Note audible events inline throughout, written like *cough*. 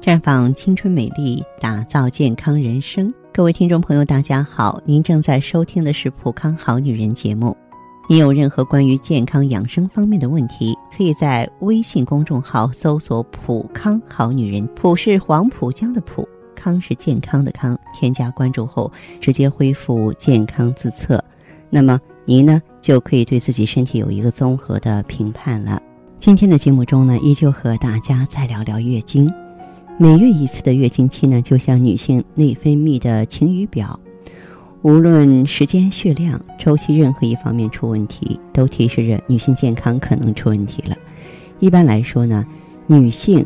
绽放青春美丽，打造健康人生。各位听众朋友，大家好，您正在收听的是《普康好女人》节目。您有任何关于健康养生方面的问题，可以在微信公众号搜索“普康好女人”，普是黄浦江的浦，康是健康的康。添加关注后，直接恢复健康自测，那么您呢就可以对自己身体有一个综合的评判了。今天的节目中呢，依旧和大家再聊聊月经。每月一次的月经期呢，就像女性内分泌的晴雨表，无论时间、血量、周期任何一方面出问题，都提示着女性健康可能出问题了。*laughs* 一般来说呢，女性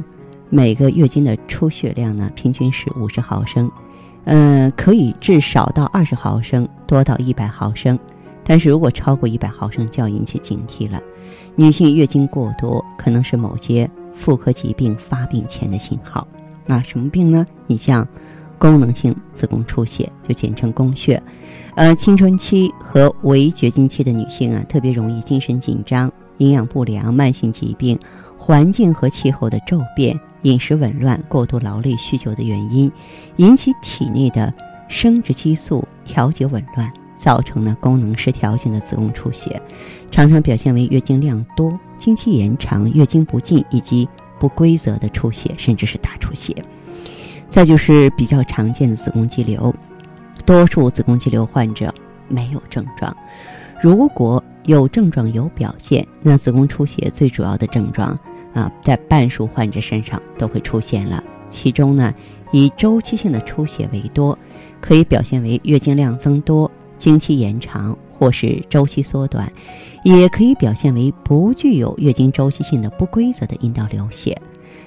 每个月经的出血量呢，平均是五十毫升，嗯，可以至少到二十毫升，多到一百毫升。但是如果超过一百毫升，就要引起警惕了。女性月经过多，可能是某些妇科疾病发病前的信号。啊，什么病呢？你像功能性子宫出血，就简称宫血。呃，青春期和围绝经期的女性啊，特别容易精神紧张、营养不良、慢性疾病、环境和气候的骤变、饮食紊乱、过度劳累、酗酒的原因，引起体内的生殖激素调节紊乱，造成了功能失调性的子宫出血，常常表现为月经量多、经期延长、月经不尽以及。不规则的出血，甚至是大出血，再就是比较常见的子宫肌瘤，多数子宫肌瘤患者没有症状，如果有症状有表现，那子宫出血最主要的症状啊，在半数患者身上都会出现了。其中呢，以周期性的出血为多，可以表现为月经量增多、经期延长或是周期缩短。也可以表现为不具有月经周期性的不规则的阴道流血，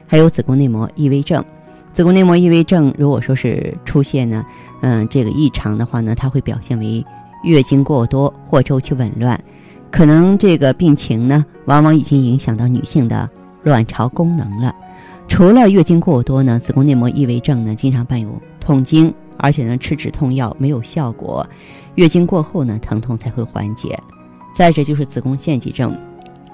还有子宫内膜异位症。子宫内膜异位症如果说是出现呢，嗯，这个异常的话呢，它会表现为月经过多或周期紊乱，可能这个病情呢，往往已经影响到女性的卵巢功能了。除了月经过多呢，子宫内膜异位症呢，经常伴有痛经，而且呢，吃止痛药没有效果，月经过后呢，疼痛才会缓解。再者就是子宫腺肌症，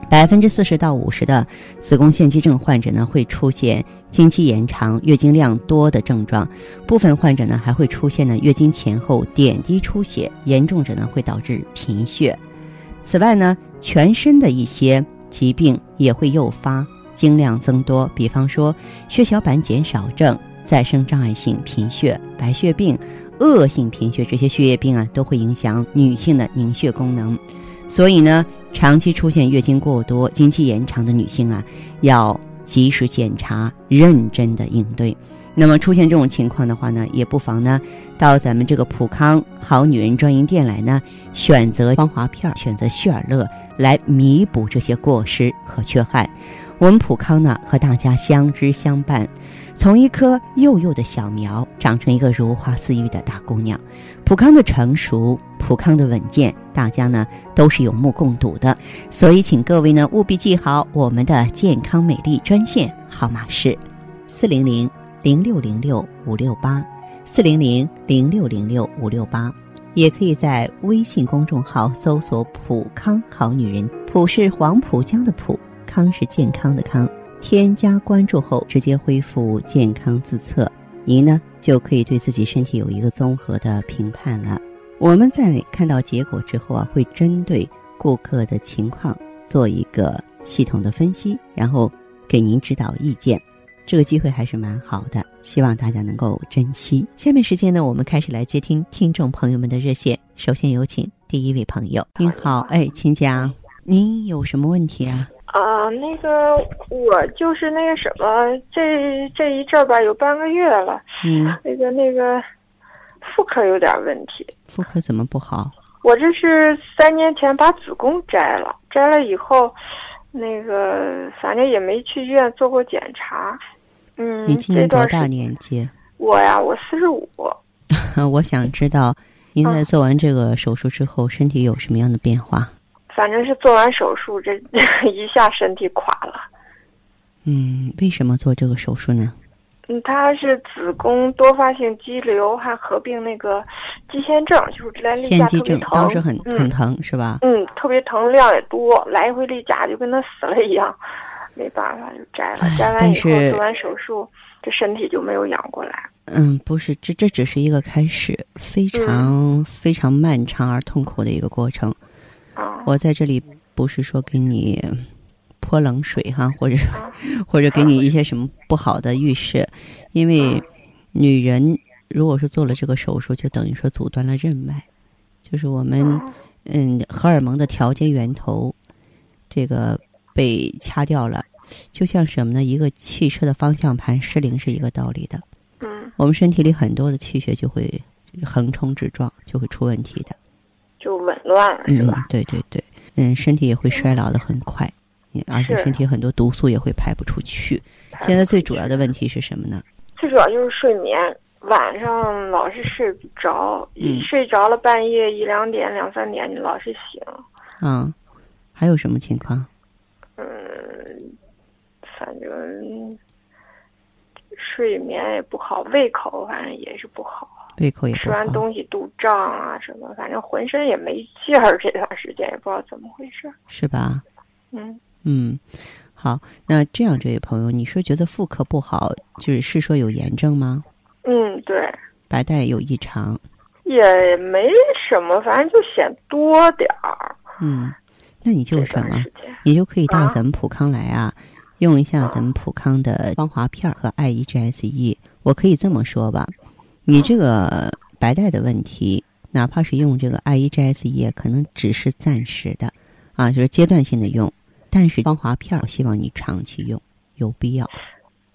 百分之四十到五十的子宫腺肌症患者呢会出现经期延长、月经量多的症状，部分患者呢还会出现呢月经前后点滴出血，严重者呢会导致贫血。此外呢，全身的一些疾病也会诱发经量增多，比方说血小板减少症、再生障碍性贫血、白血病、恶性贫血这些血液病啊，都会影响女性的凝血功能。所以呢，长期出现月经过多、经期延长的女性啊，要及时检查，认真的应对。那么出现这种情况的话呢，也不妨呢，到咱们这个普康好女人专营店来呢，选择芳华片，选择旭尔乐来弥补这些过失和缺憾。我们普康呢，和大家相知相伴。从一棵幼幼的小苗长成一个如花似玉的大姑娘，普康的成熟，普康的稳健，大家呢都是有目共睹的。所以，请各位呢务必记好我们的健康美丽专线号码是四零零零六零六五六八四零零零六零六五六八，也可以在微信公众号搜索“普康好女人”，普是黄浦江的浦，康是健康的康。添加关注后，直接恢复健康自测，您呢就可以对自己身体有一个综合的评判了。我们在看到结果之后啊，会针对顾客的情况做一个系统的分析，然后给您指导意见。这个机会还是蛮好的，希望大家能够珍惜。下面时间呢，我们开始来接听听众朋友们的热线。首先有请第一位朋友，您好，哎，请讲，您有什么问题啊？啊，那个我就是那个什么，这这一阵儿吧，有半个月了。嗯。那个那个，妇科有点问题。妇科怎么不好？我这是三年前把子宫摘了，摘了以后，那个反正也没去医院做过检查。嗯。你今年多大年纪？我呀，我四十五。*laughs* 我想知道，您在做完这个手术之后，身体有什么样的变化？反正是做完手术，这 *laughs* 一下身体垮了。嗯，为什么做这个手术呢？嗯，他是子宫多发性肌瘤，还合并那个肌腺症，就是来例假特别疼，当时很很疼是吧？嗯，特别疼，量也多，来回例假就跟他死了一样。没办法就摘了。摘完以后做完手术，这身体就没有养过来。嗯，不是，这这只是一个开始，非常非常漫长而痛苦的一个过程。啊，我在这里不是说给你泼冷水哈，或者或者给你一些什么不好的预示，因为女人如果是做了这个手术，就等于说阻断了任脉，就是我们嗯荷尔蒙的调节源头这个被掐掉了，就像什么呢？一个汽车的方向盘失灵是一个道理的。我们身体里很多的气血就会横冲直撞，就会出问题的，就紊乱了，是吧？对对对，嗯，身体也会衰老的很快，而且身体很多毒素也会排不出去。现在最主要的问题是什么呢？最主要就是睡眠，晚上老是睡不着，一睡着了半夜一两点、两三点，你老是醒。嗯，还有什么情况？嗯，反正。睡眠也不好，胃口反正也是不好，胃口也。吃完东西肚胀啊什么，反正浑身也没劲儿。这段时间也不知道怎么回事，是吧？嗯嗯，好，那这样，这位朋友，你说觉得妇科不好，就是是说有炎症吗？嗯，对。白带有异常？也没什么，反正就显多点儿。嗯，那你就什么？你就可以到咱们普康来啊。用一下咱们普康的芳华片和 I E G S E，我可以这么说吧，你这个白带的问题，哪怕是用这个 I E G S E，可能只是暂时的，啊，就是阶段性的用。但是芳华片，我希望你长期用，有必要。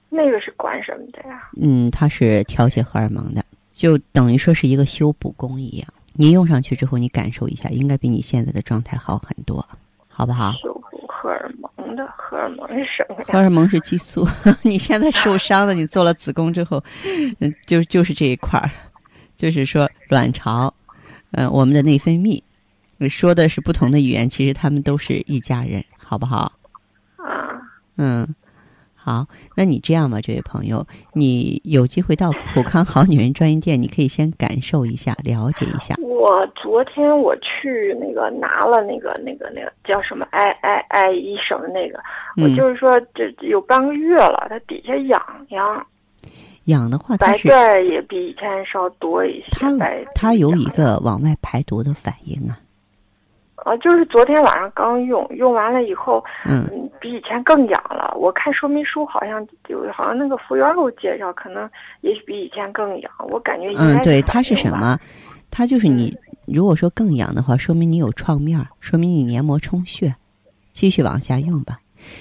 那个是管什么的呀？嗯，它是调节荷尔蒙的，就等于说是一个修补工一样。你用上去之后，你感受一下，应该比你现在的状态好很多，好不好？荷尔蒙是什么呀？荷尔蒙是激素。*laughs* 你现在受伤了，你做了子宫之后，嗯，就就是这一块儿，就是说卵巢，嗯，我们的内分泌，说的是不同的语言，其实他们都是一家人，好不好？啊，嗯。好，那你这样吧，这位朋友，你有机会到普康好女人专营店，你可以先感受一下，了解一下。我昨天我去那个拿了那个那个那个叫什么爱爱爱医生的那个，我就是说这有半个月了，它底下痒痒。痒的话，白带也比以前稍多一些。它它有一个往外排毒的反应啊。啊，就是昨天晚上刚用，用完了以后，嗯，比以前更痒了。我看说明书好像就好像那个服务员给我介绍，可能也许比以前更痒。我感觉嗯，对，它是什么？它就是你如果说更痒的话，说明你有创面，说明你黏膜充血，继续往下用吧。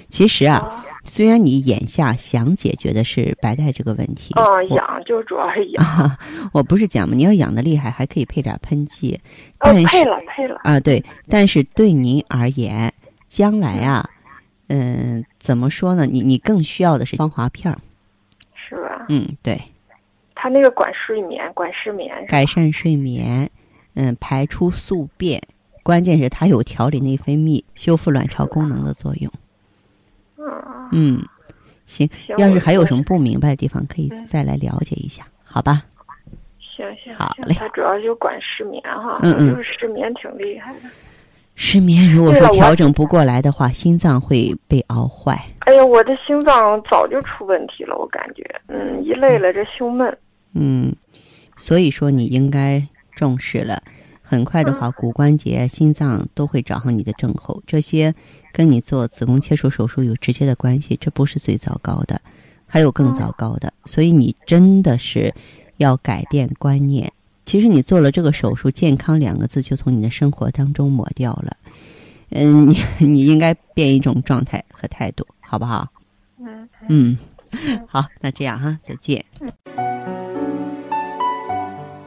其实啊，虽然你眼下想解决的是白带这个问题，啊，痒就主要是痒。*laughs* 我不是讲嘛，你要痒的厉害，还可以配点喷剂。但是配了配了啊，对，但是对您而言，将来啊，嗯，怎么说呢？你你更需要的是芳华片儿，是吧？嗯，对。它那个管睡眠，管失眠，改善睡眠，嗯，排出宿便，关键是它有调理内分泌、修复卵巢功能的作用。嗯，行，要是还有什么不明白的地方，可以再来了解一下，好吧？行行，好嘞。他主要就管失眠哈，嗯嗯，就是失眠挺厉害的。失眠如果说调整不过来的话，心脏会被熬坏。哎呀，我的心脏早就出问题了，我感觉，嗯，一累了这胸闷。嗯，所以说你应该重视了。很快的话，骨关节、心脏都会找上你的症候，这些跟你做子宫切除手术有直接的关系。这不是最糟糕的，还有更糟糕的。所以你真的是要改变观念。其实你做了这个手术，健康两个字就从你的生活当中抹掉了。嗯，你你应该变一种状态和态度，好不好？嗯嗯，好，那这样哈，再见。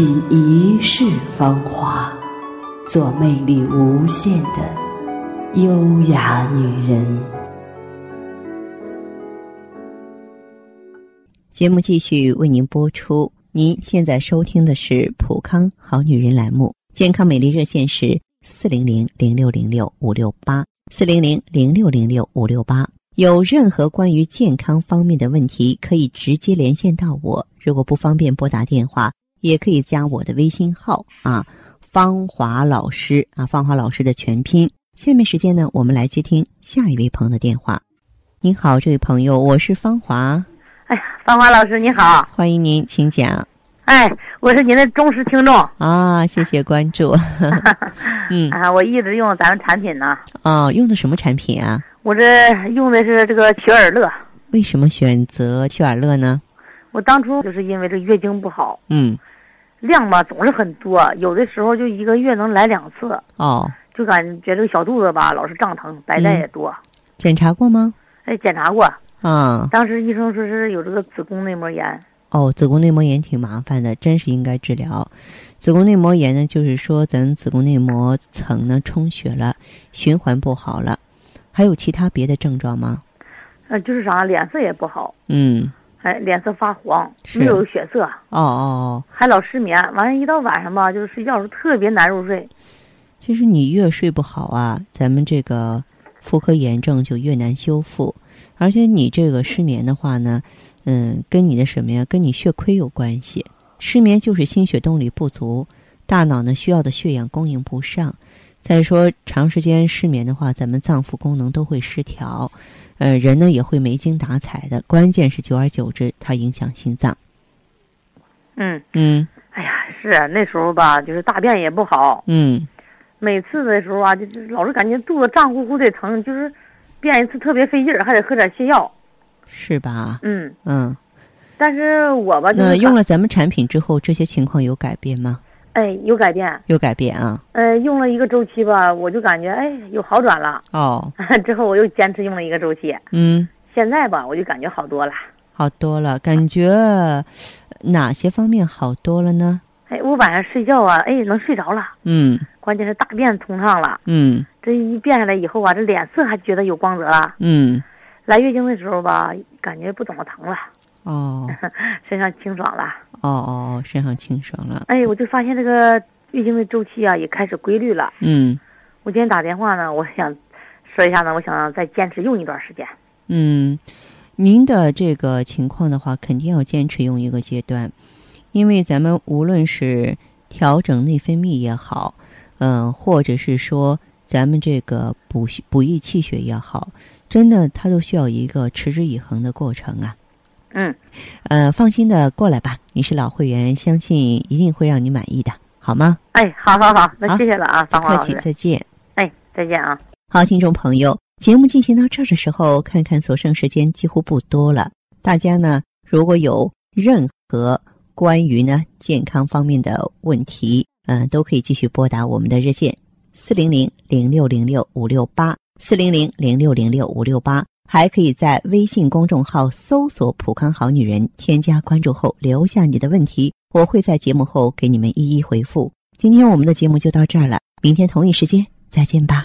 品一世芳华，做魅力无限的优雅女人。节目继续为您播出。您现在收听的是《普康好女人》栏目，健康美丽热线是四零零零六零六五六八四零零零六零六五六八。有任何关于健康方面的问题，可以直接连线到我。如果不方便拨打电话，也可以加我的微信号啊，芳华老师啊，芳华老师的全拼。下面时间呢，我们来接听下一位朋友的电话。您好，这位朋友，我是芳华。哎呀，芳华老师你好，欢迎您，请讲。哎，我是您的忠实听众啊，谢谢关注。*laughs* 嗯啊，我一直用咱们产品呢。哦，用的什么产品啊？我这用的是这个曲尔乐。为什么选择曲尔乐呢？我当初就是因为这月经不好。嗯。量吧总是很多，有的时候就一个月能来两次。哦。就感觉这个小肚子吧老是胀疼，白带也多。检查过吗？哎，检查过。啊，当时医生说是有这个子宫内膜炎。哦，子宫内膜炎挺麻烦的，真是应该治疗。子宫内膜炎呢，就是说咱子宫内膜层呢充血了，循环不好了。还有其他别的症状吗？呃，就是啥，脸色也不好。嗯。哎，脸色发黄，没有血色。哦哦。还老失眠，完了，一到晚上吧，就是睡觉时候特别难入睡。其实你越睡不好啊，咱们这个妇科炎症就越难修复。而且你这个失眠的话呢，嗯，跟你的什么呀？跟你血亏有关系。失眠就是心血动力不足，大脑呢需要的血氧供应不上。再说长时间失眠的话，咱们脏腑功能都会失调，呃，人呢也会没精打采的。关键是久而久之，它影响心脏。嗯嗯。哎呀，是那时候吧，就是大便也不好。嗯。每次的时候啊，就是老是感觉肚子胀乎乎的疼，就是。便一次特别费劲儿，还得喝点泻药，是吧？嗯嗯，但是我吧，那用了咱们产品之后，这些情况有改变吗？哎，有改变，有改变啊。呃，用了一个周期吧，我就感觉哎有好转了。哦，*laughs* 之后我又坚持用了一个周期。嗯，现在吧，我就感觉好多了。好多了，感觉哪些方面好多了呢？哎，我晚上睡觉啊，哎，能睡着了。嗯。关键是大便通畅了。嗯。这一变下来以后啊，这脸色还觉得有光泽了。嗯。来月经的时候吧，感觉不怎么疼了。哦。*laughs* 身上清爽了。哦哦，身上清爽了。哎，我就发现这个月经的周期啊，也开始规律了。嗯。我今天打电话呢，我想说一下呢，我想再坚持用一段时间。嗯，您的这个情况的话，肯定要坚持用一个阶段。因为咱们无论是调整内分泌也好，嗯，或者是说咱们这个补补益气血也好，真的它都需要一个持之以恒的过程啊。嗯，呃，放心的过来吧，你是老会员，相信一定会让你满意的，好吗？哎，好好好，那谢谢了啊，客气，再见。哎，再见啊。好，听众朋友，节目进行到这儿的时候，看看所剩时间几乎不多了，大家呢如果有任何。关于呢健康方面的问题，嗯，都可以继续拨打我们的热线四零零零六零六五六八四零零零六零六五六八，还可以在微信公众号搜索“普康好女人”，添加关注后留下你的问题，我会在节目后给你们一一回复。今天我们的节目就到这儿了，明天同一时间再见吧。